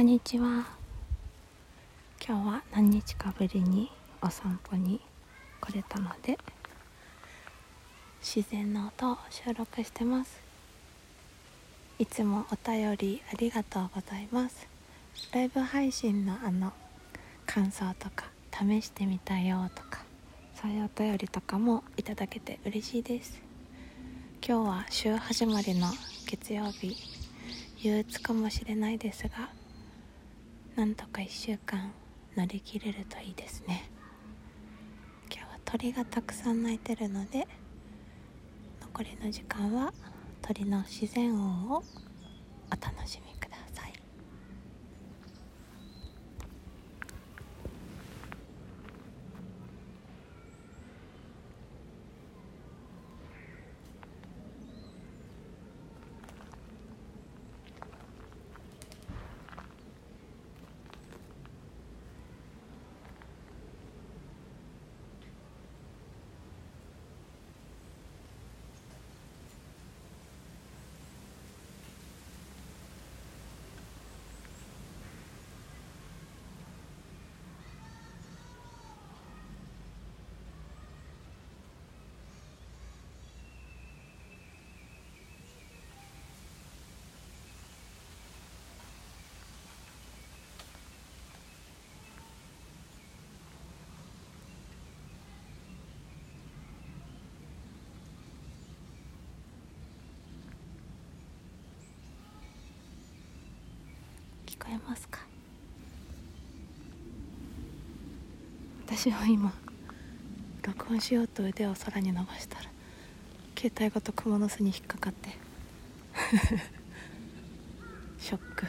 こんにちは。今日は何日かぶりにお散歩に来れたので自然の音を収録してます。いつもお便りありがとうございます。ライブ配信のあの感想とか試してみたよとかそういうお便りとかもいただけて嬉しいです。今日は週始まりの月曜日憂鬱かもしれないですがなんとか1週間乗り切れるといいですね。今日は鳥がたくさん鳴いてるので残りの時間は鳥の自然音をお楽しみください聞こえますか？私は今録音しようと腕を空に伸ばしたら携帯ごと蜘蛛の巣に引っかかって ショック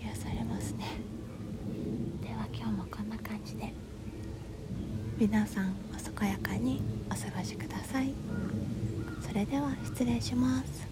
癒されますねでは今日もこんな感じで皆さんお健やかにお過ごしください。それでは失礼します。